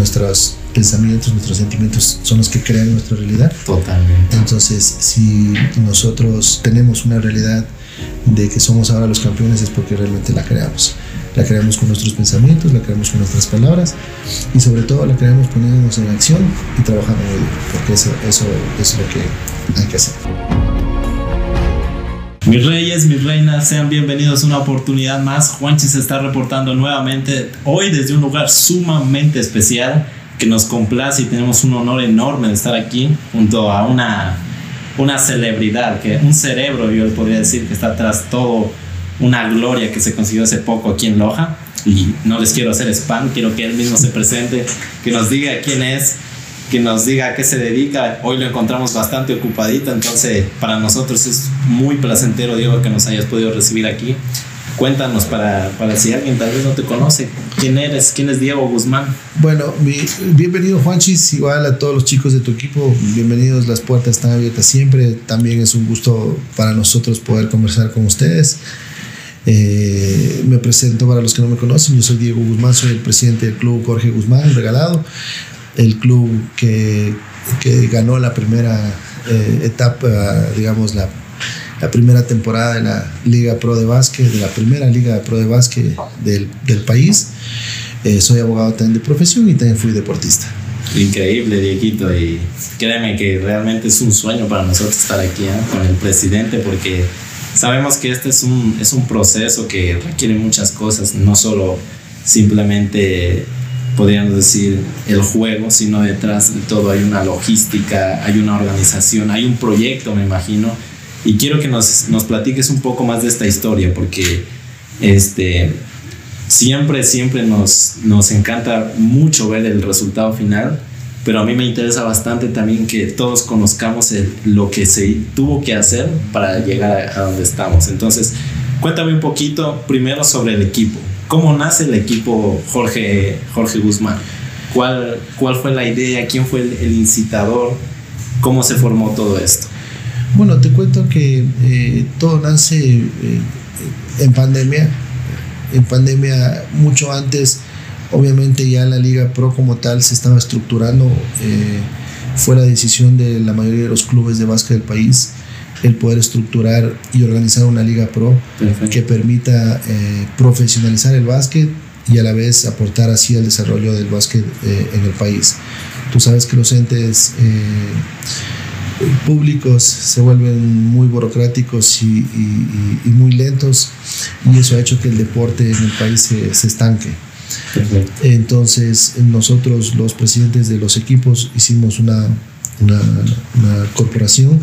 nuestros pensamientos, nuestros sentimientos son los que crean nuestra realidad. Totalmente. Entonces, si nosotros tenemos una realidad de que somos ahora los campeones es porque realmente la creamos. La creamos con nuestros pensamientos, la creamos con nuestras palabras y sobre todo la creamos poniéndonos en acción y trabajando muy duro, porque eso, eso es lo que hay que hacer. Mis reyes, mis reinas, sean bienvenidos a una oportunidad más. Juanchi se está reportando nuevamente hoy desde un lugar sumamente especial que nos complace y tenemos un honor enorme de estar aquí junto a una, una celebridad, que un cerebro, yo le podría decir, que está tras todo una gloria que se consiguió hace poco aquí en Loja. Y no les quiero hacer spam, quiero que él mismo se presente, que nos diga quién es, que nos diga a qué se dedica. Hoy lo encontramos bastante ocupadito, entonces para nosotros es muy placentero, Diego, que nos hayas podido recibir aquí. Cuéntanos para, para si alguien tal vez no te conoce, ¿quién eres? ¿Quién es Diego Guzmán? Bueno, mi, bienvenido Juanchis, igual a todos los chicos de tu equipo, bienvenidos, las puertas están abiertas siempre, también es un gusto para nosotros poder conversar con ustedes. Eh, me presento para los que no me conocen, yo soy Diego Guzmán, soy el presidente del club Jorge Guzmán, regalado, el club que, que ganó la primera eh, etapa, digamos, la la primera temporada de la Liga Pro de Básquet, de la primera Liga Pro de Básquet del, del país. Eh, soy abogado también de profesión y también fui deportista. Increíble, Dieguito, y créeme que realmente es un sueño para nosotros estar aquí ¿eh? con el presidente porque sabemos que este es un, es un proceso que requiere muchas cosas, no solo simplemente podríamos decir el juego, sino detrás de todo hay una logística, hay una organización, hay un proyecto, me imagino, y quiero que nos, nos platiques un poco más de esta historia, porque este, siempre, siempre nos, nos encanta mucho ver el resultado final, pero a mí me interesa bastante también que todos conozcamos lo que se tuvo que hacer para llegar a, donde estamos. Entonces, cuéntame un poquito primero sobre el equipo. ¿Cómo nace el equipo Jorge, Jorge Guzmán? ¿Cuál, ¿Cuál fue la idea? ¿Quién fue el incitador? ¿Cómo se formó todo esto? Bueno, te cuento que eh, todo nace eh, en pandemia. En pandemia, mucho antes, obviamente ya la Liga Pro como tal se estaba estructurando. Eh, fue la decisión de la mayoría de los clubes de básquet del país el poder estructurar y organizar una Liga Pro que permita profesionalizar el básquet y a la vez aportar así al desarrollo del básquet en el país. Tú sabes que los entes públicos se vuelven muy burocráticos y, muy lentos y eso ha hecho que el deporte en el país se, estanque. Entonces nosotros los presidentes de los equipos hicimos una, una, corporación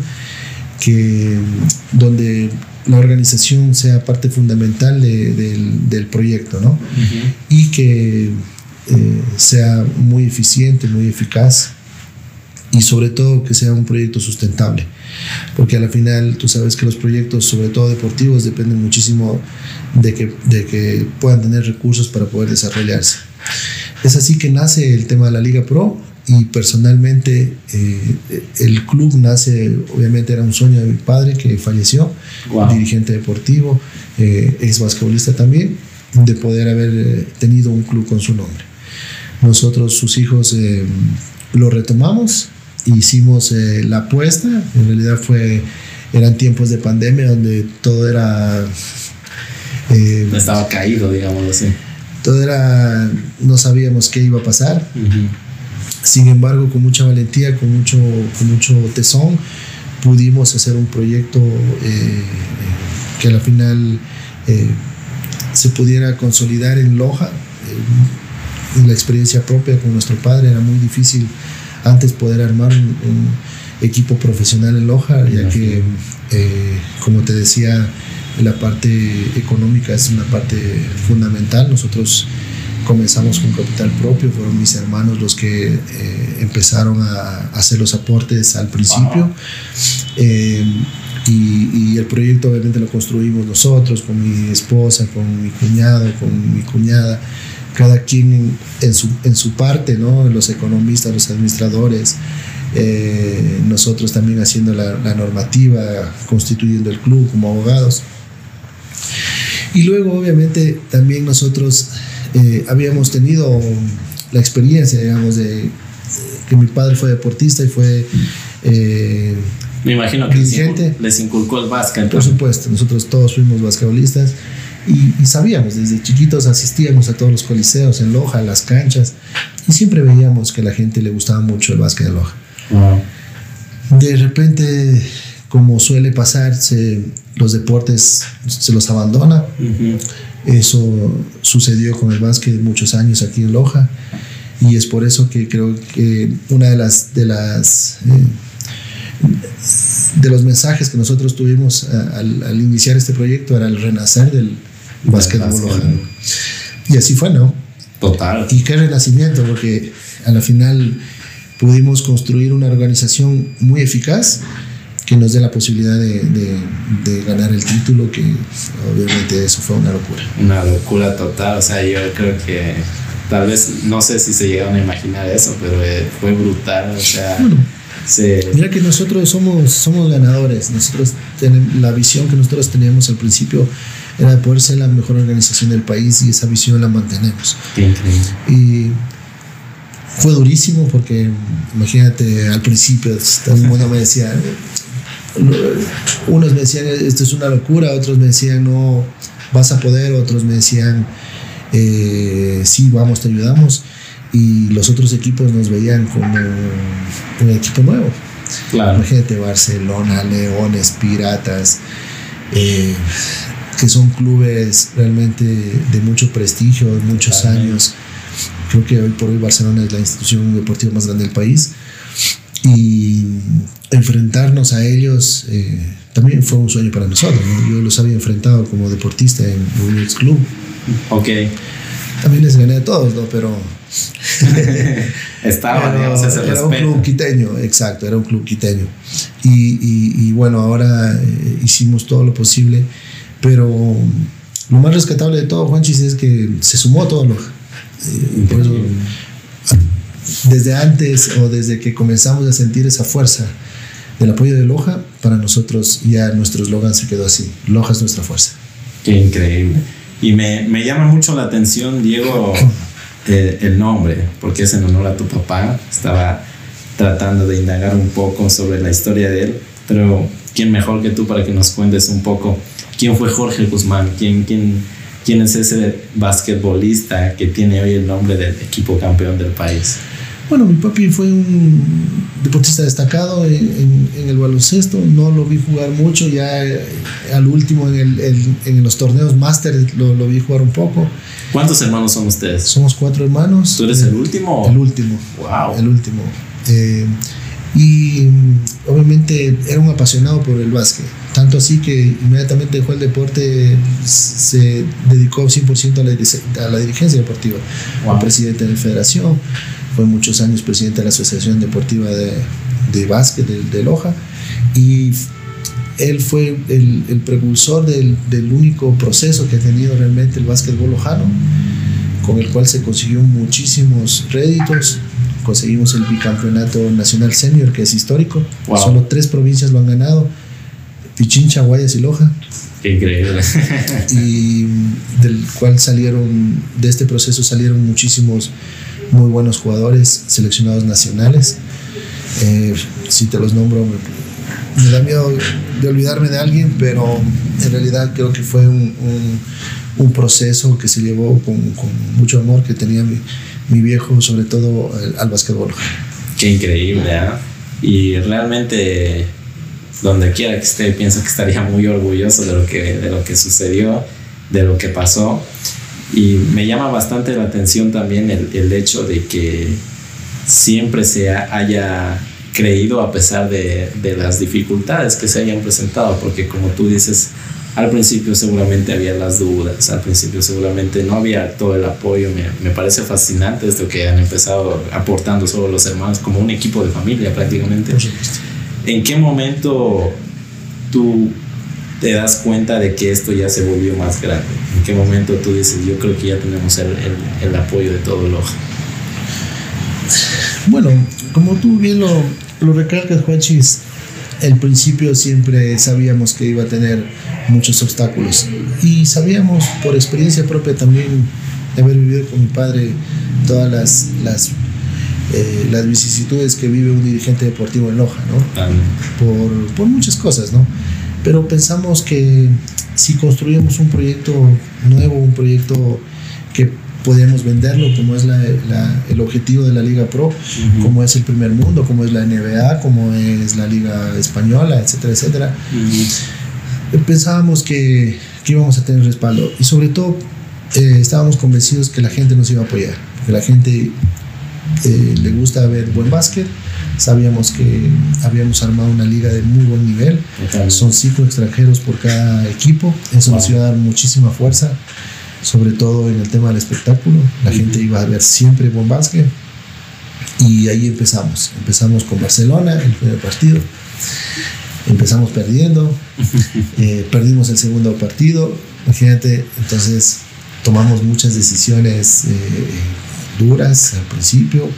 que donde la organización sea parte fundamental del, proyecto ¿no? y que eh, sea muy eficiente, muy eficaz y sobre todo que sea un proyecto sustentable, porque al final tú sabes que los proyectos, sobre todo deportivos, dependen muchísimo de que, de que puedan tener recursos para poder desarrollarse. Es así que nace el tema de la Liga Pro y personalmente eh, el club nace, obviamente era un sueño de mi padre que falleció, dirigente deportivo, eh, ex basquetbolista también, de poder haber eh, tenido un club con su nombre. Nosotros, sus hijos, eh, lo retomamos hicimos eh, la apuesta, en realidad fue, eran tiempos de pandemia donde todo era... Eh, estaba caído, digamos así. Todo era, no sabíamos qué iba a pasar. Sin embargo, con mucha valentía, con mucho, con mucho tesón, pudimos hacer un proyecto eh, que al final se pudiera consolidar en Loja. en la experiencia propia con nuestro padre era muy difícil antes poder armar un, equipo profesional en Loja, ya que, eh, como te decía, la parte económica es una parte fundamental. Nosotros comenzamos con capital propio, fueron mis hermanos los que eh, empezaron a hacer los aportes al principio. Eh, y, y, el proyecto obviamente lo construimos nosotros, con mi esposa, con mi cuñado, con mi cuñada cada quien en su, en su parte, ¿no? los economistas, los administradores, eh, nosotros también haciendo la, normativa, constituyendo el club como abogados. Y luego, obviamente, también nosotros eh, habíamos tenido la experiencia, digamos, de que mi padre fue deportista y fue... Eh, Me imagino que dirigente. les inculcó el básquet. Por supuesto, nosotros todos fuimos basquetbolistas y, sabíamos, desde chiquitos asistíamos a todos los coliseos en Loja, a las canchas, y siempre veíamos que a la gente le gustaba mucho el básquet de Loja. De repente, como suele pasar, los deportes se los abandona. Eso sucedió con el básquet muchos años aquí en Loja y es por eso que creo que una de las de las eh, de los mensajes que nosotros tuvimos al, al, iniciar este proyecto era el renacer del básquetbol Loja. Y así fue, ¿no? Total. Y qué renacimiento, porque a la final pudimos construir una organización muy eficaz que nos dé la posibilidad de, de, ganar el título, que obviamente eso fue una locura. Una locura total, o sea, yo creo que tal vez, no sé si se llegaron a imaginar eso, pero eh, fue brutal, o sea... Mira que nosotros somos, somos ganadores, nosotros tenemos, la visión que nosotros teníamos al principio era de poder ser la mejor organización del país y esa visión la mantenemos. Y fue durísimo porque, imagínate, al principio todo el mundo me decía, unos me decían, esto es una locura, otros me decían, no, vas a poder, otros me decían, eh, sí, vamos, te ayudamos. Y los otros equipos nos veían como un equipo nuevo. Claro. Imagínate Barcelona, Leones, Piratas, eh, que son clubes realmente de mucho prestigio, de muchos años. Creo que hoy por hoy Barcelona es la institución deportiva más grande del país y enfrentarnos a ellos eh, también fue un sueño para nosotros. Yo los había enfrentado como deportista en un club. Ok. También les gané a todos, ¿no? Pero. Estaba, digamos, ese Era un club quiteño, exacto, era un club quiteño. Y, y, bueno, ahora eh, hicimos todo lo posible, pero lo más rescatable de todo, Juanchis, es que se sumó todo lo. Eh, por eso, desde antes o desde que comenzamos a sentir esa fuerza del apoyo de Loja, para nosotros ya nuestro eslogan se quedó así, Loja es nuestra fuerza. Qué increíble. Y me, me llama mucho la atención, Diego, eh, el nombre, porque es en honor a tu papá. Estaba tratando de indagar un poco sobre la historia de él, pero ¿quién mejor que tú para que nos cuentes un poco quién fue Jorge Guzmán? ¿Quién, quién, quién es ese basquetbolista que tiene hoy el nombre del equipo campeón del país? Bueno, mi papi fue un deportista destacado en, el baloncesto, no lo vi jugar mucho, ya eh, al último en, el, en los torneos máster lo, lo, vi jugar un poco. ¿Cuántos hermanos son ustedes? Somos cuatro hermanos. ¿Tú eres el último? El último. Wow. El último. Eh, y obviamente era un apasionado por el básquet, tanto así que inmediatamente dejó el deporte, se dedicó 100% a la, a la dirigencia deportiva, wow. presidente de la federación fue muchos años presidente de la Asociación Deportiva de, de Básquet de, Loja y él fue el, el precursor del, del, único proceso que ha tenido realmente el básquetbol lojano, con el cual se consiguió muchísimos réditos. Conseguimos el bicampeonato nacional senior, que es histórico. Solo tres provincias lo han ganado: Pichincha, Guayas y Loja. Qué increíble. y del cual salieron, de este proceso salieron muchísimos muy buenos jugadores seleccionados nacionales. Eh, si te los nombro, me, da miedo de olvidarme de alguien, pero en realidad creo que fue un, un, proceso que se llevó con, con, mucho amor que tenía mi, mi viejo, sobre todo al básquetbol. Qué increíble, ¿eh? Y realmente, donde quiera que esté, pienso que estaría muy orgulloso de lo que, de lo que sucedió, de lo que pasó. Y me llama bastante la atención también el, el hecho de que siempre se haya creído a pesar de, de, las dificultades que se hayan presentado, porque como tú dices, al principio seguramente había las dudas, al principio seguramente no había todo el apoyo, me, me parece fascinante esto que han empezado aportando solo los hermanos como un equipo de familia prácticamente. ¿En qué momento tú te das cuenta de que esto ya se volvió más grande? ¿En qué momento tú dices, yo creo que ya tenemos el, el, el apoyo de todo Loja? Bueno, como tú bien lo, lo recalcas, Juanchis, el principio siempre sabíamos que iba a tener muchos obstáculos y sabíamos por experiencia propia también de haber vivido con mi padre todas las, las, eh, las vicisitudes que vive un dirigente deportivo en Loja, ¿no? Por, por muchas cosas, ¿no? Pero pensamos que si construimos un proyecto nuevo, un proyecto que podemos venderlo, como es la, el objetivo de la Liga Pro, como es el primer mundo, como es la NBA, como es la Liga Española, etcétera, etcétera. Pensábamos que, que, íbamos a tener respaldo y sobre todo eh, estábamos convencidos que la gente nos iba a apoyar, que la gente eh, le gusta ver buen básquet. Sabíamos que habíamos armado una liga de muy buen nivel. Son cinco extranjeros por cada equipo. Eso nos iba a dar muchísima fuerza sobre todo en el tema del espectáculo. La gente iba a ver siempre buen básquet. Y ahí empezamos. Empezamos con Barcelona, el primer partido. Empezamos perdiendo. Eh, perdimos el segundo partido. Imagínate, entonces tomamos muchas decisiones eh, duras al principio.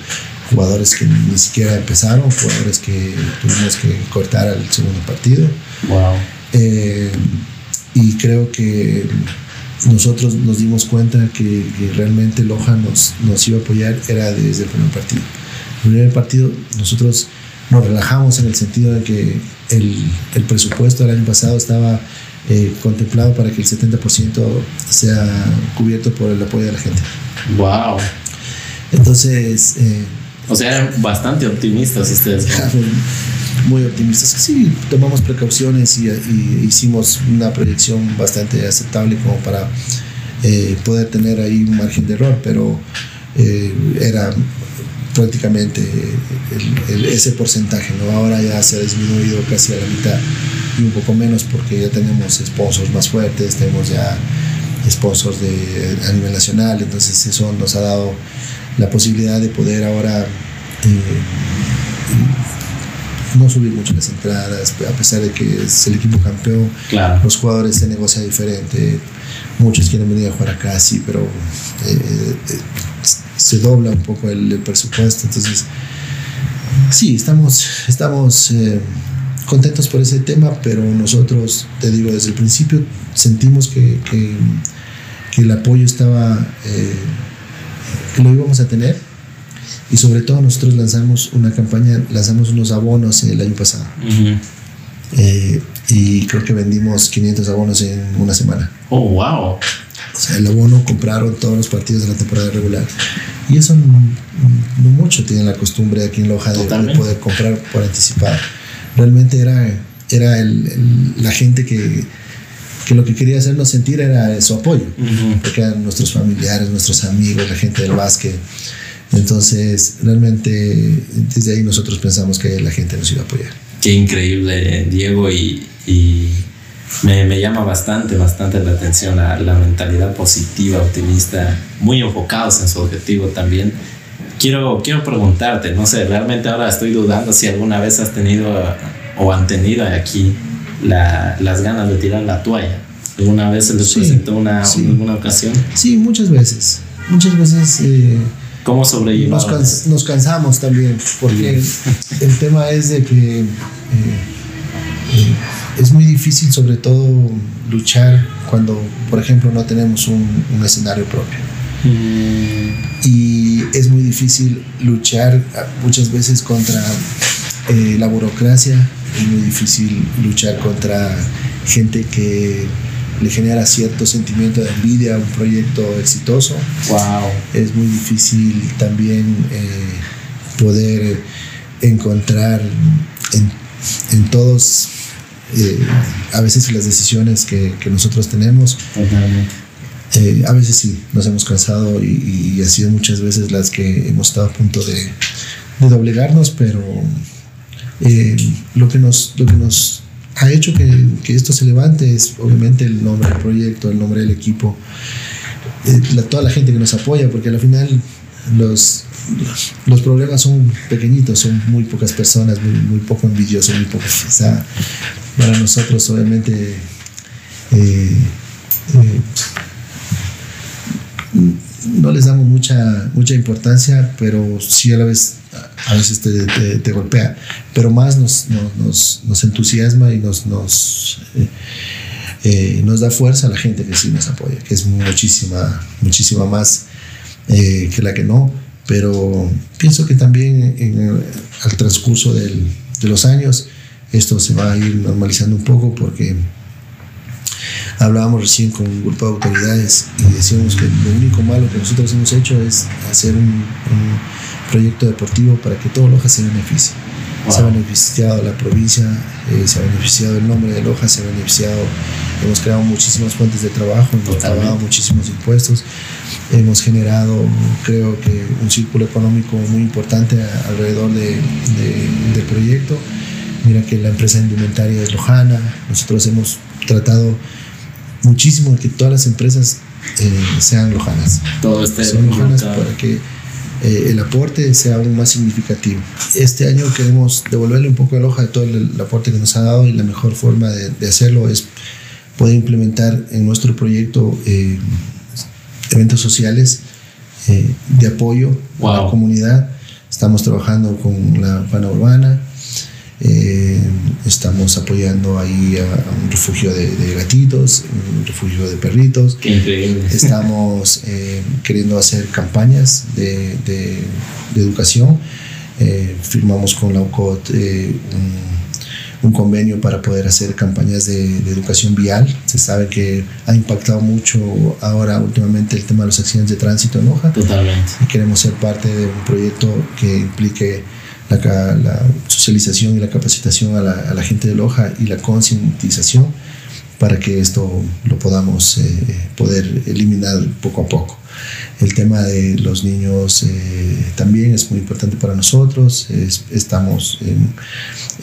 Jugadores que ni siquiera empezaron, jugadores que tuvimos que cortar al segundo partido. Wow. Eh, y creo que nosotros nos dimos cuenta que, realmente Loja nos, nos iba a apoyar era desde el primer partido. El primer partido nosotros nos relajamos en el sentido de que el, el presupuesto del año pasado estaba eh, contemplado para que el 70% sea cubierto por el apoyo de la gente. ¡Wow! Entonces... Eh, o sea, eran bastante optimistas ustedes. muy optimistas. Sí, tomamos precauciones y, hicimos una proyección bastante aceptable como para eh, poder tener ahí un margen de error, pero eh, era prácticamente ese porcentaje, ¿no? Ahora ya se ha disminuido casi a la mitad y un poco menos porque ya tenemos sponsors más fuertes, tenemos ya sponsors de, a nivel nacional, entonces eso nos ha dado la posibilidad de poder ahora eh, no subir mucho las entradas, a pesar de que es el equipo campeón, los jugadores se negocian diferente, muchos quieren venir a jugar acá, sí, pero eh, eh, se dobla un poco el, presupuesto, entonces sí, estamos, estamos contentos por ese tema, pero nosotros, te digo, desde el principio sentimos que, que, que el apoyo estaba, que lo íbamos a tener y sobre todo nosotros lanzamos una campaña, lanzamos unos abonos el año pasado. Eh, y creo que vendimos 500 abonos en una semana. Oh, wow. O sea, el abono compraron todos los partidos de la temporada regular. Y eso no, mucho tienen la costumbre aquí en Loja de, de, poder comprar por anticipado. Realmente era, era el, la gente que, que lo que quería hacernos sentir era su apoyo, porque eran nuestros familiares, nuestros amigos, la gente del básquet. Entonces, realmente desde ahí nosotros pensamos que la gente nos iba a apoyar. Qué increíble, Diego, y, me, llama bastante, bastante la atención la, la mentalidad positiva, optimista, muy enfocados en su objetivo también. Quiero, quiero preguntarte, no sé, realmente ahora estoy dudando si alguna vez has tenido o han tenido aquí las ganas de tirar la toalla. ¿Alguna vez se les presentó una, alguna ocasión? Sí, muchas veces. Muchas veces. Eh, ¿Cómo sobrevivimos? Nos, cansamos también, porque el, tema es de que eh, eh, es muy difícil sobre todo luchar cuando, por ejemplo, no tenemos un, escenario propio. Mm. Y es muy difícil luchar muchas veces contra eh, la burocracia, es muy difícil luchar contra gente que le genera cierto sentimiento de envidia a un proyecto exitoso. Wow. Es muy difícil también eh, poder encontrar en, en todos, eh, a veces las decisiones que, que nosotros tenemos. Eh, a veces sí, nos hemos cansado y, y, ha sido muchas veces las que hemos estado a punto de, de doblegarnos, pero lo, que nos, lo que nos ha hecho que, que, esto se levante es obviamente el nombre del proyecto, el nombre del equipo, eh, toda la gente que nos apoya, porque al final los, los problemas son pequeñitos, son muy pocas personas, muy, poco envidiosos, muy poco. O sea, para nosotros obviamente... Eh, eh, no les damos mucha, mucha importancia, pero sí a la vez a veces te, te, golpea, pero más nos, nos, nos entusiasma y nos, nos, eh, eh, nos da fuerza a la gente que sí nos apoya, que es muchísima, muchísima más eh, que la que no, pero pienso que también en al transcurso del, de los años esto se va a ir normalizando un poco porque hablábamos recién con un grupo de autoridades y decíamos que lo único malo que nosotros hemos hecho es hacer un, proyecto deportivo para que todo Loja se beneficie. Se ha beneficiado la provincia, eh, se ha beneficiado el nombre de Loja, se ha beneficiado, hemos creado muchísimas fuentes de trabajo, hemos pagado muchísimos impuestos, hemos generado, creo que, un círculo económico muy importante alrededor de, del proyecto. Mira que la empresa indumentaria es lojana, nosotros hemos tratado muchísimo que todas las empresas eh, sean lojanas. Todo esté Son lojanas para que eh, el aporte sea aún más significativo. Este año queremos devolverle un poco de Loja de todo el, aporte que nos ha dado y la mejor forma de, hacerlo es poder implementar en nuestro proyecto eh, eventos sociales de apoyo a la comunidad. Estamos trabajando con la Pana Urbana, eh, estamos apoyando ahí a, un refugio de, gatitos, un refugio de perritos. Qué increíble. Estamos eh, queriendo hacer campañas de, de, educación. Eh, firmamos con la UCOT un, un, convenio para poder hacer campañas de, educación vial. Se sabe que ha impactado mucho ahora últimamente el tema de los accidentes de tránsito en Hoja. Totalmente. Y queremos ser parte de un proyecto que implique la, socialización y la capacitación a la, gente de Loja y la concientización para que esto lo podamos eh, poder eliminar poco a poco. El tema de los niños eh, también es muy importante para nosotros. estamos eh,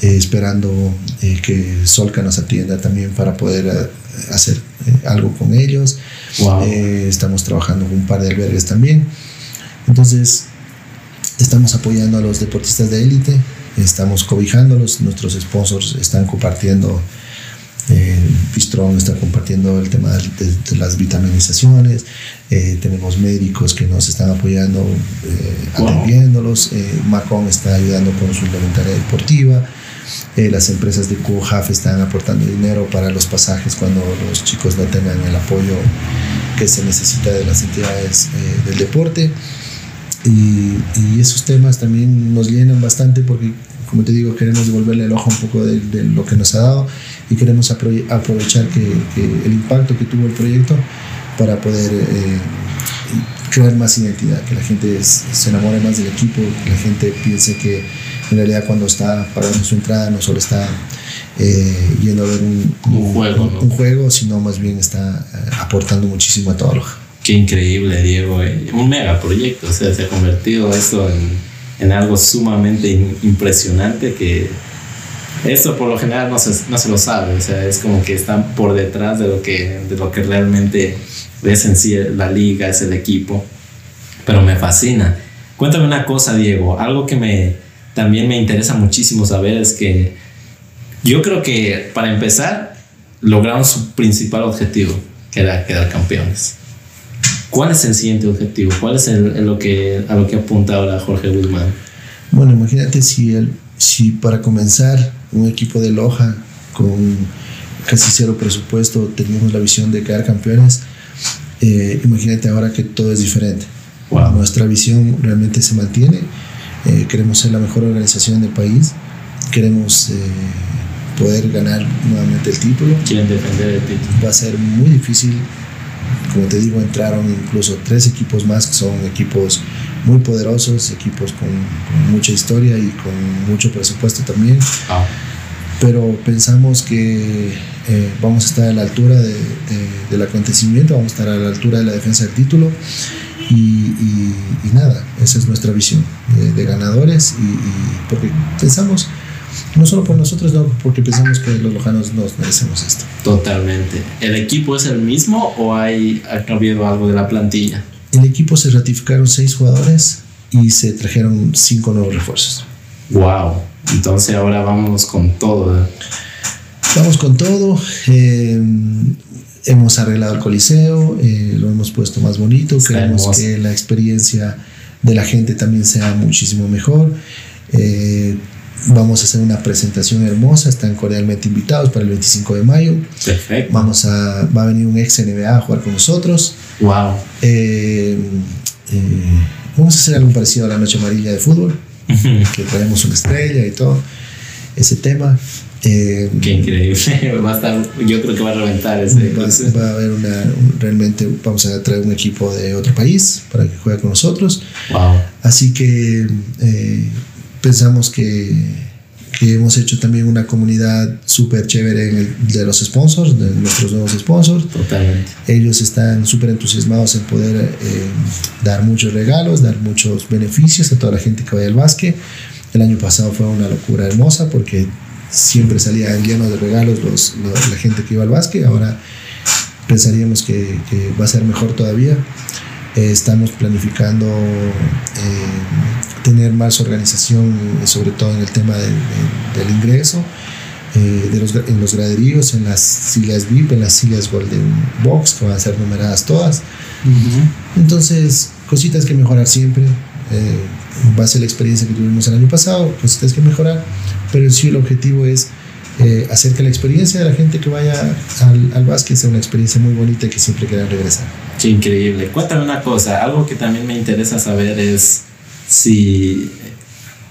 esperando que Solca nos atienda también para poder hacer algo con ellos. estamos trabajando con un par de albergues también. Entonces, Estamos apoyando a los deportistas de élite, estamos cobijándolos, nuestros sponsors están compartiendo, eh, está compartiendo el tema de, las vitaminizaciones, eh, tenemos médicos que nos están apoyando, eh, atendiéndolos, eh, Macron está ayudando con su indumentaria deportiva, las empresas de QHAF están aportando dinero para los pasajes cuando los chicos no tengan el apoyo que se necesita de las entidades del deporte. Y, esos temas también nos llenan bastante porque, como te digo, queremos devolverle el ojo un poco de, lo que nos ha dado y queremos aprovechar que, el impacto que tuvo el proyecto para poder eh, crear más identidad, que la gente se enamore más del equipo, que la gente piense que en realidad cuando está pagando su entrada no solo está eh, yendo a ver un, juego, un, juego, sino más bien está eh, aportando muchísimo a toda Loja. Qué increíble, Diego. Eh. Un megaproyecto. O sea, se ha convertido esto en, en algo sumamente impresionante que esto por lo general no se, no se, lo sabe. O sea, es como que están por detrás de lo que, de lo que realmente es en sí la liga, es el equipo. Pero me fascina. Cuéntame una cosa, Diego. Algo que me, también me interesa muchísimo saber es que yo creo que para empezar lograron su principal objetivo, que era quedar campeones. ¿Cuál es el siguiente objetivo? ¿Cuál es el, lo que, a lo que apunta ahora Jorge Guzmán? Bueno, imagínate si, el, si para comenzar un equipo de Loja con casi cero presupuesto teníamos la visión de quedar campeones, eh, imagínate ahora que todo es diferente. Nuestra visión realmente se mantiene. Eh, queremos ser la mejor organización del país. Queremos eh, poder ganar nuevamente el título. Quieren defender el título. Va a ser muy difícil como te digo, entraron incluso tres equipos más que son equipos muy poderosos, equipos con, mucha historia y con mucho presupuesto también. Ah. Pero pensamos que eh, vamos a estar a la altura de, del acontecimiento, vamos a estar a la altura de la defensa del título. Y, nada, esa es nuestra visión de, ganadores y, y porque pensamos no solo por nosotros, no, porque pensamos que los lojanos nos merecemos esto. Totalmente. ¿El equipo es el mismo o hay, ha cambiado algo de la plantilla? El equipo se ratificaron seis jugadores y se trajeron cinco nuevos refuerzos. Wow. Entonces ahora vamos con todo. ¿eh? Vamos con todo. Eh, hemos arreglado el coliseo, eh, lo hemos puesto más bonito. Queremos que la experiencia de la gente también sea muchísimo mejor. Vamos a hacer una presentación hermosa, están cordialmente invitados para el 25 de mayo. Perfecto. Vamos a, va a venir un ex NBA a jugar con nosotros. Wow. Eh, vamos a hacer algo parecido a la Noche Amarilla de fútbol, que traemos una estrella y todo, ese tema. Eh, Qué increíble. Va a estar, yo creo que va a reventar ese. Va, va a haber una. realmente vamos a traer un equipo de otro país para que juegue con nosotros. Wow. Así que eh, pensamos que, que, hemos hecho también una comunidad súper chévere en el, de los sponsors, de nuestros nuevos sponsors. Totalmente. Ellos están súper entusiasmados en poder eh, dar muchos regalos, dar muchos beneficios a toda la gente que vaya al básquet. El año pasado fue una locura hermosa porque siempre salían llenos de regalos los, la gente que iba al básquet. Ahora pensaríamos que, que va a ser mejor todavía. Eh, estamos planificando eh, tener más organización, sobre todo en el tema de, de, del ingreso, eh, de los, en los graderíos, en las sillas VIP, en las sillas Golden Box, que van a ser numeradas todas. Uh -huh. Entonces, cositas que mejorar siempre. Eh, en base a la experiencia que tuvimos el año pasado, cositas que mejorar, pero sí el objetivo es eh, hacer que la experiencia de la gente que vaya al, al básquet sea una experiencia muy bonita y que siempre quieran regresar. Qué increíble. Cuéntame una cosa, algo que también me interesa saber es si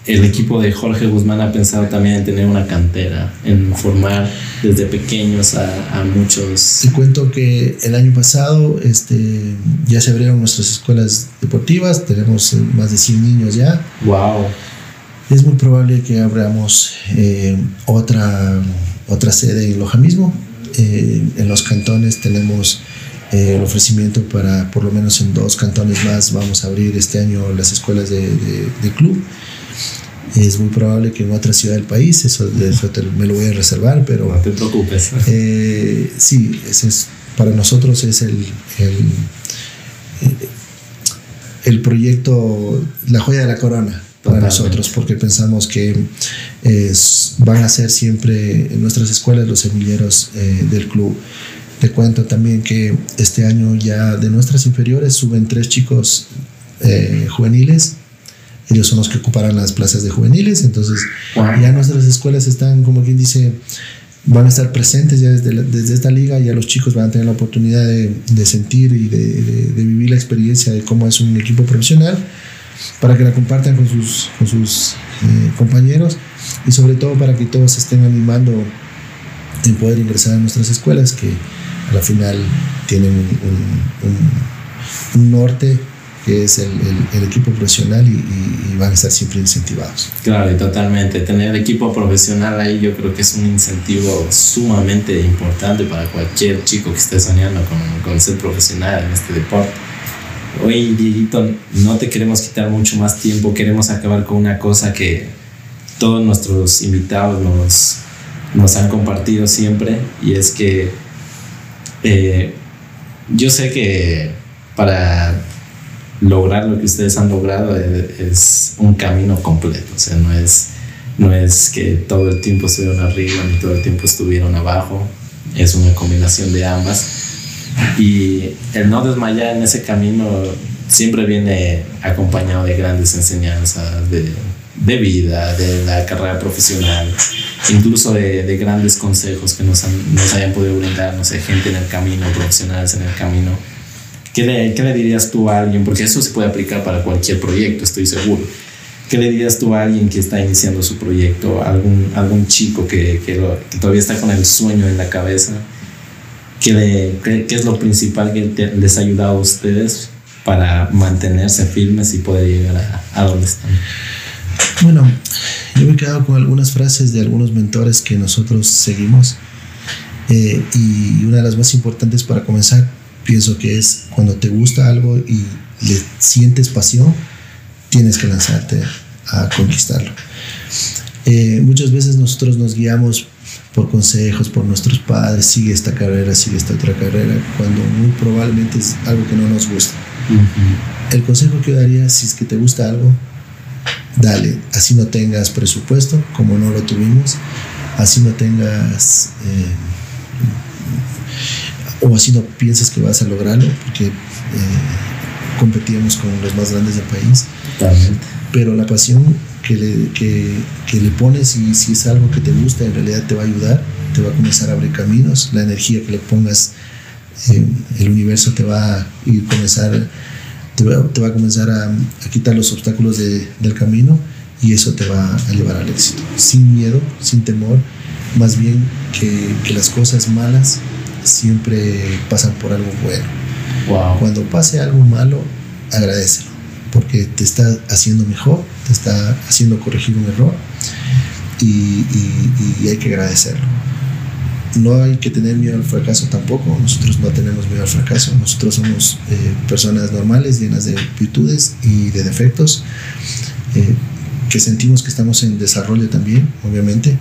el equipo de Jorge Guzmán ha pensado también en tener una cantera, en formar desde pequeños a, a muchos. Te cuento que el año pasado este, ya se abrieron nuestras escuelas deportivas, tenemos más de 100 niños ya. ¡Wow! Es muy probable que abramos eh, otra, otra sede en Loja mismo. Eh, en los cantones tenemos eh, el ofrecimiento para, por lo menos en dos cantones más, vamos a abrir este año las escuelas de, de, de club es muy probable que en otra ciudad del país, eso, eso te, me lo voy a reservar, pero... No te preocupes. Eh, sí, ese es, para nosotros es el, el, el, proyecto, la joya de la corona para Totalmente. nosotros, porque pensamos que es, van a ser siempre en nuestras escuelas los semilleros eh, del club. Te cuento también que este año ya de nuestras inferiores suben tres chicos eh, juveniles. Ellos son los que ocuparán las plazas de juveniles, entonces ya nuestras escuelas están, como quien dice, van a estar presentes ya desde, la, desde esta liga, ya los chicos van a tener la oportunidad de, de sentir y de, de, de, vivir la experiencia de cómo es un equipo profesional, para que la compartan con sus, con sus eh, compañeros y sobre todo para que todos estén animando en poder ingresar a nuestras escuelas, que a la final tienen un, norte que es el, equipo profesional y, van a estar siempre incentivados. Claro, y totalmente. Tener equipo profesional ahí yo creo que es un incentivo sumamente importante para cualquier chico que esté soñando con, con ser profesional en este deporte. Oye, Dieguito, no te queremos quitar mucho más tiempo, queremos acabar con una cosa que todos nuestros invitados nos, nos han compartido siempre y es que eh, yo sé que para lograr lo que ustedes han logrado es, es, un camino completo, o sea, no es, no es que todo el tiempo estuvieron arriba ni todo el tiempo estuvieron abajo, es una combinación de ambas. Y el no desmayar en ese camino siempre viene acompañado de grandes enseñanzas de, de vida, de la carrera profesional, incluso de, de grandes consejos que nos, han, nos hayan podido brindar, no sé, gente en el camino, profesionales en el camino ¿Qué le, ¿Qué le dirías tú a alguien? Porque eso se puede aplicar para cualquier proyecto, estoy seguro. ¿Qué le dirías tú a alguien que está iniciando su proyecto? ¿Algún, algún chico que, que, todavía está con el sueño en la cabeza? ¿Qué, le, qué, es lo principal que les ha ayudado a ustedes para mantenerse firmes y poder llegar a, a donde están? Bueno, yo me he quedado con algunas frases de algunos mentores que nosotros seguimos. Eh, y una de las más importantes para comenzar pienso que es cuando te gusta algo y le sientes pasión, tienes que lanzarte a conquistarlo. Eh, muchas veces nosotros nos guiamos por consejos, por nuestros padres, sigue esta carrera, sigue esta otra carrera, cuando muy probablemente es algo que no nos gusta. Uh -huh. El consejo que yo daría, si es que te gusta algo, dale, así no tengas presupuesto, como no lo tuvimos, así no tengas... Eh, o así no piensas que vas a lograrlo, porque eh, competíamos con los más grandes del país. Totalmente. Pero la pasión que le, que, que le pones y si es algo que te gusta, en realidad te va a ayudar, te va a comenzar a abrir caminos, la energía que le pongas, eh, el universo te va a ir comenzar te va, te va a comenzar a, a quitar los obstáculos de, del camino y eso te va a llevar al éxito. Sin miedo, sin temor, más bien que, que las cosas malas siempre pasan por algo bueno. Wow. Cuando pase algo malo, agradecelo, porque te está haciendo mejor, te está haciendo corregir un error y, y- y hay que agradecerlo. No hay que tener miedo al fracaso tampoco, nosotros no tenemos miedo al fracaso, nosotros somos eh, personas normales, llenas de virtudes y de defectos, eh, que sentimos que estamos en desarrollo también, obviamente.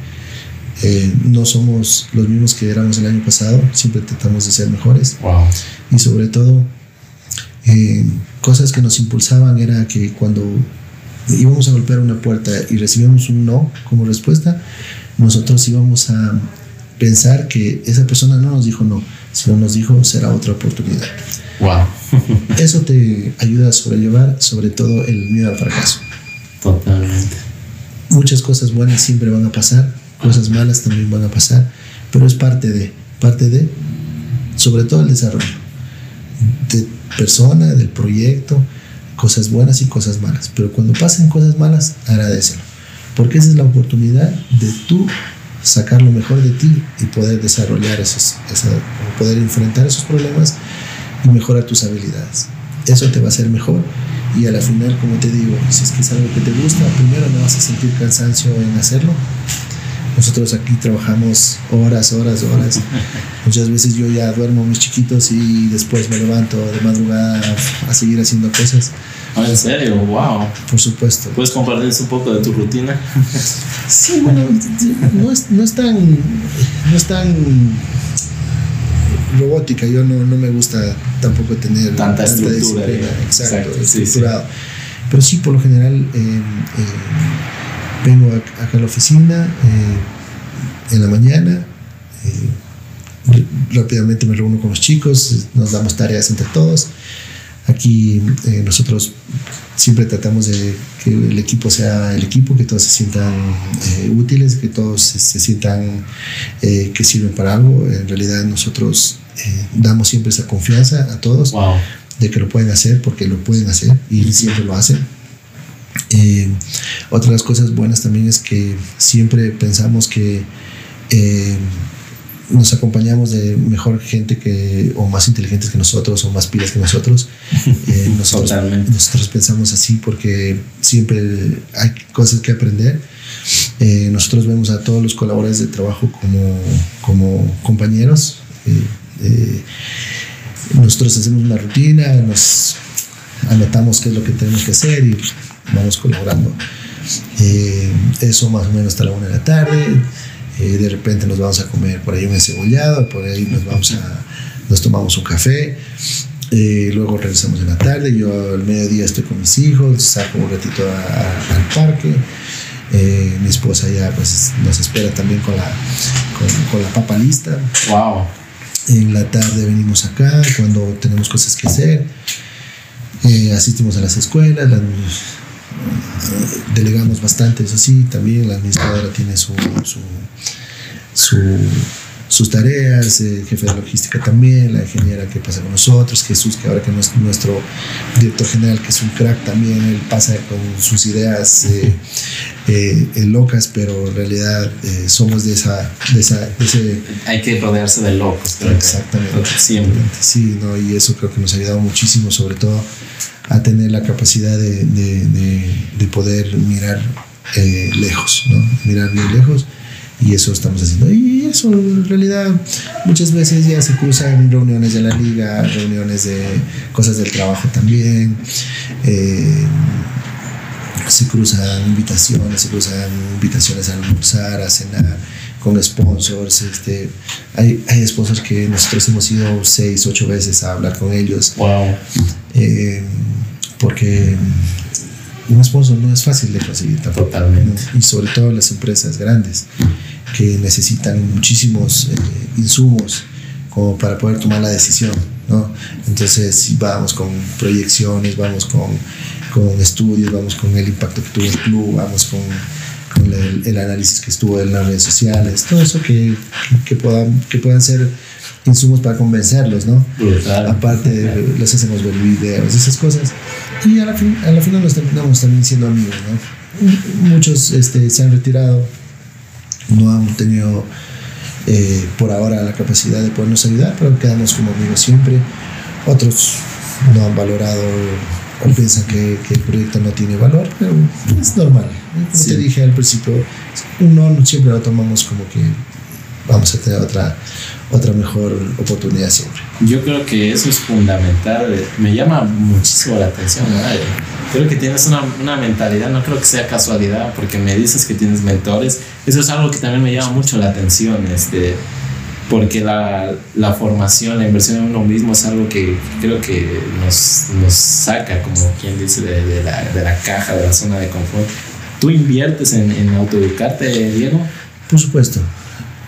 Eh, no somos los mismos que éramos el año pasado, siempre tratamos de ser mejores Wow. y sobre todo cosas que nos impulsaban era que cuando íbamos a golpear una puerta y recibíamos un no como respuesta, nosotros íbamos a pensar que esa persona no nos dijo no, sino nos dijo será otra oportunidad. Wow. Eso te ayuda a sobrellevar sobre todo el miedo al fracaso. Totalmente. Muchas cosas buenas siempre van a pasar, cosas malas también van a pasar, pero es parte de, parte de, sobre todo el desarrollo de persona, del proyecto, cosas buenas y cosas malas. Pero cuando pasen cosas malas, agradecelo, porque esa es la oportunidad de tú sacar lo mejor de ti y poder desarrollar esos, poder enfrentar esos problemas y mejorar tus habilidades. Eso te va a hacer mejor y a la final, como te digo, si es que es algo que te gusta, primero no vas a sentir cansancio en hacerlo. Nosotros aquí trabajamos horas, horas, horas. Muchas veces yo ya duermo mis chiquitos y después me levanto de madrugada a seguir haciendo cosas. Ah, ¿En serio? Wow. Por supuesto. ¿Puedes compartirnos un poco de tu rutina? Sí, bueno, no es, no es tan, no es tan robótica. Yo no, no me gusta tampoco tener Tanta estructura, disciplina. Exacto, Exacto, sí, sí. estructurado. Pero sí, por lo general, eh, eh, vengo acá a la oficina eh, en la mañana. eh, rápidamente me reúno con los chicos, nos damos tareas entre todos. Aquí eh, nosotros siempre tratamos de que el equipo sea el equipo, que todos se sientan eh, útiles, que todos se, se sientan eh, que sirven para algo. En realidad nosotros damos siempre esa confianza a todos Wow. de que lo pueden hacer porque lo pueden hacer y siempre lo hacen. Eh, otra de las cosas buenas también es que siempre pensamos que eh, nos acompañamos de mejor gente que o más inteligentes que nosotros o más pilas que nosotros. Eh, nosotros, nosotros pensamos así porque siempre hay cosas que aprender. Eh, nosotros vemos a todos los colaboradores de trabajo como, como compañeros. Nosotros hacemos una rutina, nos anotamos qué es lo que tenemos que hacer y vamos colaborando. Eh, eso más o menos hasta la una de la tarde. Eh, de repente nos vamos a comer por ahí un encebollado, por ahí nos vamos a, nos tomamos un café. Eh, luego regresamos en la tarde. Yo al mediodía estoy con mis hijos, saco un ratito a- a- al parque. Eh, mi esposa ya pues nos espera también con la, con, con la papa lista. Wow. En la tarde venimos acá cuando tenemos cosas que hacer. Eh, asistimos a las escuelas, la- eh, delegamos bastante, eso sí, también la administradora tiene su, su, su- sus tareas, el jefe de logística también, la ingeniera que pasa con nosotros, Jesús, que ahora que es nuestro director general, que es un crack también, él pasa con sus ideas eh, eh, eh, locas, pero en realidad eh, somos de esa, de esa, de ese Hay que rodearse de locos, creo que. Exactamente. Siempre. Sí, no, y eso creo que nos ha ayudado muchísimo, sobre todo a tener la capacidad de, de- de- de poder mirar eh, lejos. Mirar muy lejos. Y eso estamos haciendo. Y eso en realidad muchas veces ya se cruzan reuniones de la liga, reuniones de cosas del trabajo también. eh, se cruzan invitaciones, se cruzan invitaciones a almorzar, a cenar con sponsors. Este, hay, hay sponsors que nosotros hemos ido seis, ocho veces a hablar con ellos, Wow. eh, porque un sponsor no es fácil de conseguir tampoco. Totalmente. ¿no? Y sobre todo las empresas grandes que necesitan muchísimos eh, insumos como para poder tomar la decisión. ¿no? Entonces vamos con proyecciones, vamos con, con estudios, vamos con el impacto que tuvo el club, vamos con, el, el análisis que estuvo en las redes sociales, todo eso que, que, puedan, que puedan ser insumos para convencerlos, ¿no? Aparte, les hacemos ver videos, esas cosas. Y a la, fin, a la final nos terminamos también siendo amigos, ¿no? Muchos este, se han retirado, no han tenido eh, por ahora la capacidad de podernos ayudar, pero quedamos como amigos siempre. Otros no han valorado o piensan que, que el proyecto no tiene valor, pero es normal. Como te dije al principio, uno siempre lo tomamos como que vamos a tener otra, otra mejor oportunidad siempre. Yo creo que eso es fundamental, me llama muchísimo la atención, creo que tienes una, una, mentalidad, no creo que sea casualidad, porque me dices que tienes mentores, eso es algo que también me llama mucho la atención, este, porque la, la formación, la inversión en uno mismo es algo que creo que nos, nos saca, como quien dice, de, de, la, de, la, caja, de la zona de confort. ¿Tú inviertes en, en autoeducarte, Diego? Por supuesto.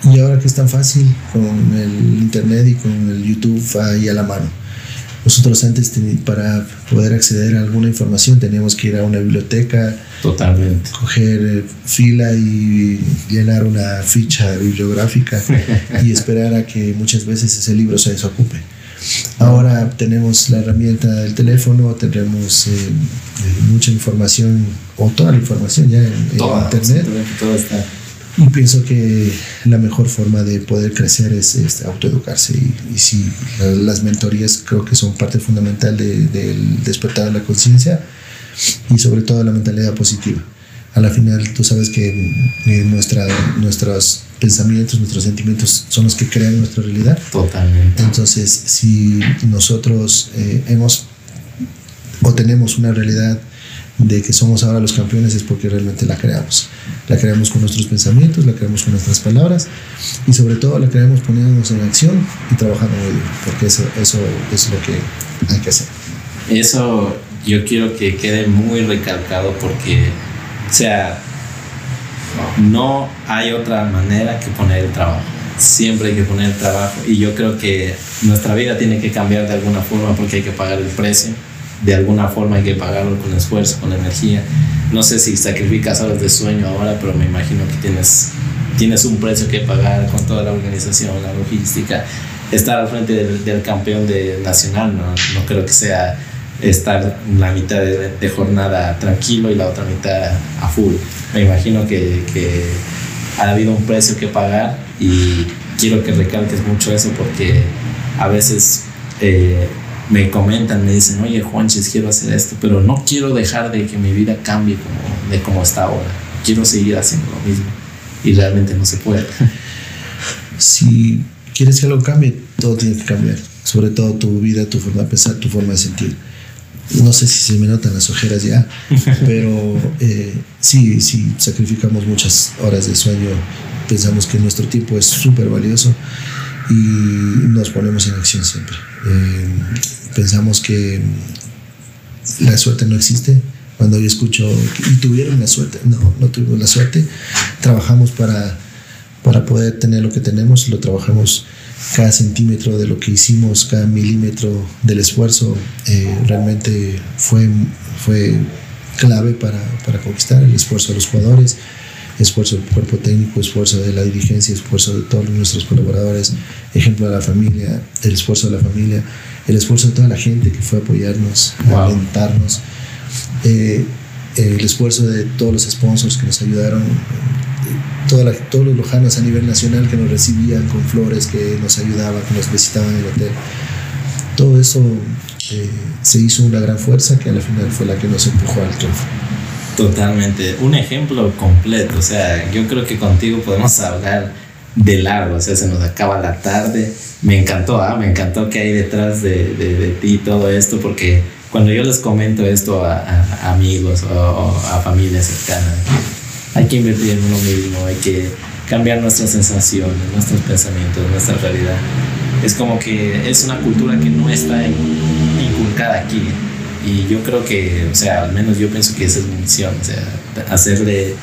Y ahora que es tan fácil con el internet y con el YouTube ahí a la mano. Nosotros antes para poder acceder a alguna información teníamos que ir a una biblioteca, Totalmente. coger eh, fila y llenar una ficha bibliográfica y esperar a que muchas veces ese libro se desocupe. Ahora tenemos la herramienta del teléfono, tendremos eh, eh, mucha información o toda la información ya en, internet. Todo está y pienso que la mejor forma de poder crecer es, autoeducarse. Y, y sí, las mentorías creo que son parte fundamental del de, despertar de la conciencia y sobre todo la mentalidad positiva. A la final tú sabes que eh, nuestra, nuestros pensamientos, nuestros sentimientos son los que crean nuestra realidad. Totalmente. Entonces, si nosotros eh, hemos o tenemos una realidad de que somos ahora los campeones es porque realmente la creamos. La creamos con nuestros pensamientos, la creamos con nuestras palabras y sobre todo la creamos poniéndonos en acción y trabajando duro, porque eso, eso es lo que hay que hacer. Eso yo quiero que quede muy recalcado porque, o sea, no hay otra manera que poner el trabajo. Siempre hay que poner el trabajo y yo creo que nuestra vida tiene que cambiar de alguna forma porque hay que pagar el precio de alguna forma hay que pagarlo con esfuerzo, con energía. No sé si sacrificas horas de sueño ahora, pero me imagino que tienes, tienes un precio que pagar con toda la organización, la logística. Estar al frente del, campeón de nacional, no, no, creo que sea estar la mitad de, jornada tranquilo y la otra mitad a full. Me imagino que, que ha habido un precio que pagar y quiero que recalques mucho eso porque a veces eh, me comentan, me dicen, oye Juanches, quiero hacer esto, pero no quiero dejar de que mi vida cambie como, de como está ahora. Quiero seguir haciendo lo mismo. Y realmente no se puede. Si quieres que algo cambie, todo tiene que cambiar. Sobre todo tu vida, tu forma de pensar, tu forma de sentir. No sé si se me notan las ojeras ya, pero eh, sí, sí, sacrificamos muchas horas de sueño. Pensamos que nuestro tiempo es súper valioso y nos ponemos en acción siempre. Eh, pensamos que la suerte no existe. Cuando yo escucho, y tuvieron la suerte, no, no tuvimos la suerte. Trabajamos para, para poder tener lo que tenemos, lo trabajamos cada centímetro de lo que hicimos, cada milímetro del esfuerzo, eh, realmente fue, fue clave para, para conquistar el esfuerzo de los jugadores esfuerzo del cuerpo técnico, esfuerzo de la dirigencia, esfuerzo de todos nuestros colaboradores, ejemplo de la familia, el esfuerzo de la familia, el esfuerzo de toda la gente que fue a apoyarnos, a alentarnos, eh, el esfuerzo de todos los sponsors que nos ayudaron, toda todos los lojanos a nivel nacional que nos recibían con flores, que nos ayudaban, que nos visitaban en el hotel. Todo eso eh, se hizo una gran fuerza que al final fue la que nos empujó al triunfo. Totalmente, un ejemplo completo, o sea, yo creo que contigo podemos hablar de largo, o sea, se nos acaba la tarde. Me encantó, ¿ah? me encantó que hay detrás de, de, ti todo esto, porque cuando yo les comento esto a, amigos o, a familia cercana, hay que invertir en uno mismo, hay que cambiar nuestras sensaciones, nuestros pensamientos, nuestra realidad. Es como que es una cultura que no está inculcada aquí. Y yo creo que, o sea, al menos yo pienso que esa es mi misión, o sea, hacerle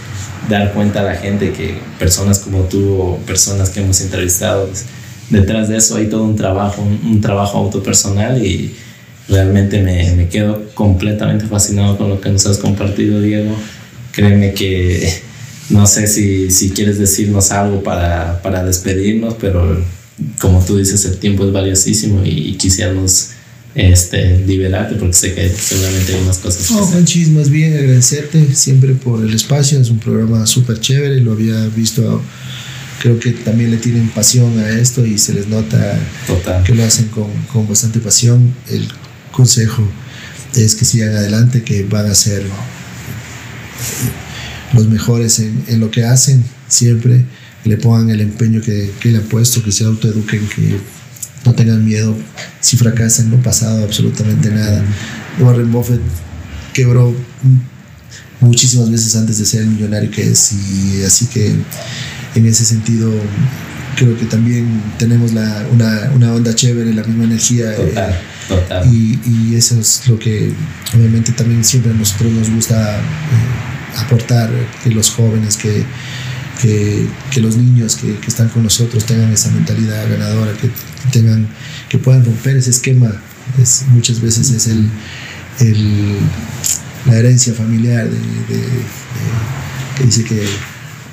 dar cuenta a la gente que personas como tú o personas que hemos entrevistado, pues, detrás de eso hay todo un trabajo, un, trabajo autopersonal y realmente me, me, quedo completamente fascinado con lo que nos has compartido, Diego. Créeme que no sé si, si quieres decirnos algo para, para despedirnos, pero como tú dices, el tiempo es valiosísimo y, quisiéramos este, liberarte porque sé que seguramente hay unas cosas. No, Juanchis, más bien agradecerte siempre por el espacio. Es un programa súper chévere. Lo había visto, creo que también le tienen pasión a esto y se les nota que lo hacen con, con, bastante pasión. El consejo es que sigan adelante, que van a ser los mejores en, en lo que hacen siempre que le pongan el empeño que, que le han puesto, que se autoeduquen, que no tengan miedo. Si fracasan, no ha pasado absolutamente nada. Warren Buffett quebró muchísimas veces antes de ser el millonario que es, y así que en ese sentido creo que también tenemos la, una, una, onda chévere, la misma energía. Eh, total, total. Y, y, eso es lo que obviamente también siempre a nosotros nos gusta eh, aportar, que los jóvenes, que que, que los niños que, que, están con nosotros tengan esa mentalidad ganadora, que, tengan, que puedan romper ese esquema. Es, muchas veces es el, el, la herencia familiar de, de, que dice que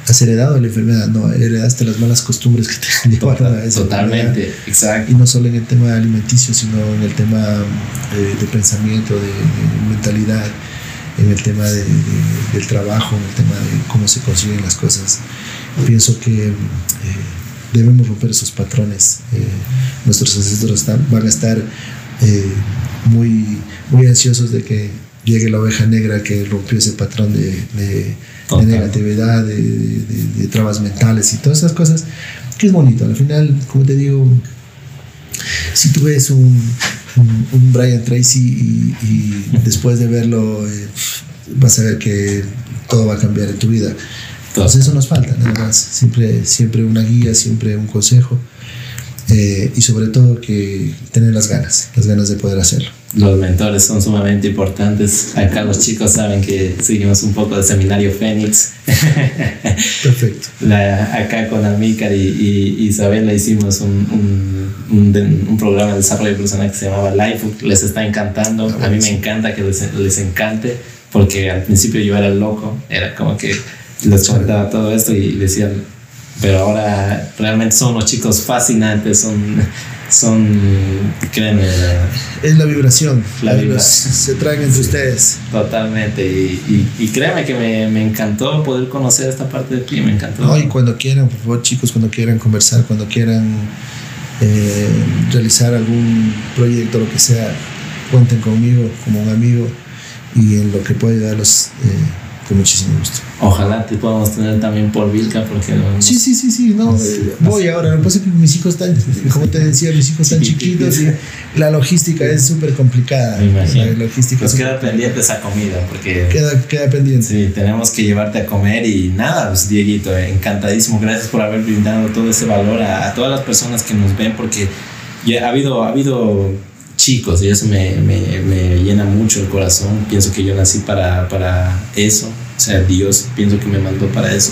has heredado la enfermedad, no, heredaste las malas costumbres que te llevaron a eso. Totalmente, exacto. Y no solo en el tema alimenticio, sino en el tema de, de pensamiento, de, de mentalidad en el tema de, del trabajo, en el tema de cómo se consiguen las cosas. Pienso que eh, debemos romper esos patrones. Eh, nuestros ancestros van a estar eh, muy, muy ansiosos de que llegue la oveja negra que rompió ese patrón de, de, negatividad, de, de, trabas mentales y todas esas cosas, que es bonito. Al final, como te digo, si tú ves un, un, Brian Tracy y, después de verlo eh, vas a ver que todo va a cambiar en tu vida. Entonces eso nos falta, nada más. Siempre, siempre una guía, siempre un consejo. Eh, y sobre todo que tener las ganas, las ganas de poder hacerlo. Los mentores son sumamente importantes. Acá los chicos saben que seguimos un poco del seminario Fénix. Perfecto. acá con Amícar y, y Isabela hicimos un, un, un, programa de desarrollo personal que se llamaba Life. Les está encantando. A mí me encanta que les, les encante porque al principio yo era loco. Era como que les contaba todo esto y decían, pero ahora realmente son unos chicos fascinantes, son, son créeme. Es la vibración, la vibración. Se traen entre ustedes. Totalmente, y, y, créeme que me, me, encantó poder conocer esta parte de ti, me encantó. No, y cuando quieran, por favor chicos, cuando quieran conversar, cuando quieran eh, realizar algún proyecto, lo que sea, cuenten conmigo como un amigo y en lo que pueda ayudarlos. Eh, muchísimo gusto. Ojalá te podamos tener también por Vilca, porque Sí, sí, sí, sí, no, eh, voy ahora. Lo que pasa es que mis hijos están, como te decía, mis hijos están chiquitos y la logística es súper complicada. Me imagino. La logística Nos queda pendiente esa comida, porque. Queda, queda pendiente. Sí, tenemos que llevarte a comer y nada, pues Dieguito, encantadísimo. Gracias por haber brindado todo ese valor a, a todas las personas que nos ven, porque ya ha habido, ha habido chicos y eso me, me, me, llena mucho el corazón. Pienso que yo nací para, para eso, o sea, Dios pienso que me mandó para eso.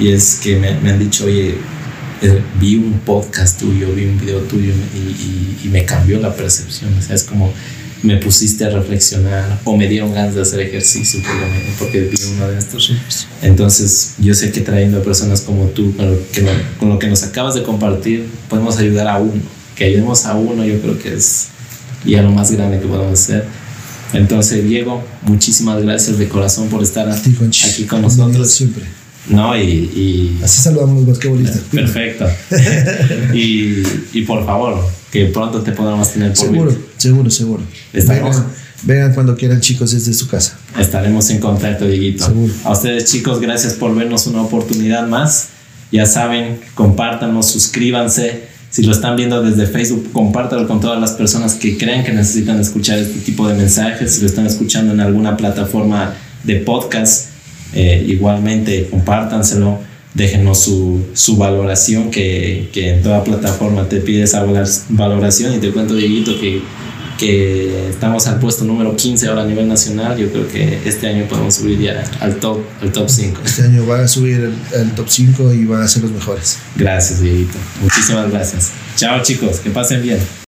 Y es que me, me han dicho, oye, eh, vi un podcast tuyo, vi un video tuyo y, y, y, me cambió la percepción. O sea, es como me pusiste a reflexionar o me dieron ganas de hacer ejercicio porque vi uno de estos. Entonces, yo sé que trayendo a personas como tú, con lo, que, con lo que nos acabas de compartir, podemos ayudar a uno. Que ayudemos a uno, yo creo que es y a lo más grande que podemos hacer. Entonces, Diego, muchísimas gracias de corazón por estar aquí con nosotros. Siempre. No, y, y, Así saludamos los basquetbolistas. Perfecto. y, y, por favor, que pronto te podamos tener por Seguro, seguro, seguro. Vengan, vengan, cuando quieran, chicos, desde su casa. Estaremos en contacto, Dieguito. Seguro. A ustedes, chicos, gracias por vernos una oportunidad más. Ya saben, compártanos, suscríbanse si lo están viendo desde Facebook, compártalo con todas las personas que crean que necesitan escuchar este tipo de mensajes. Si lo están escuchando en alguna plataforma de podcast, eh, igualmente compártanselo. Déjenos su, su valoración, que, que, en toda plataforma te pide esa valoración. Y te cuento, Dieguito, que que estamos al puesto número 15 ahora a nivel nacional. Yo creo que este año podemos subir ya al top, al top 5. Este año van a subir el, top 5 y van a ser los mejores. Gracias, Dieguito. Muchísimas gracias. Chao, chicos. Que pasen bien.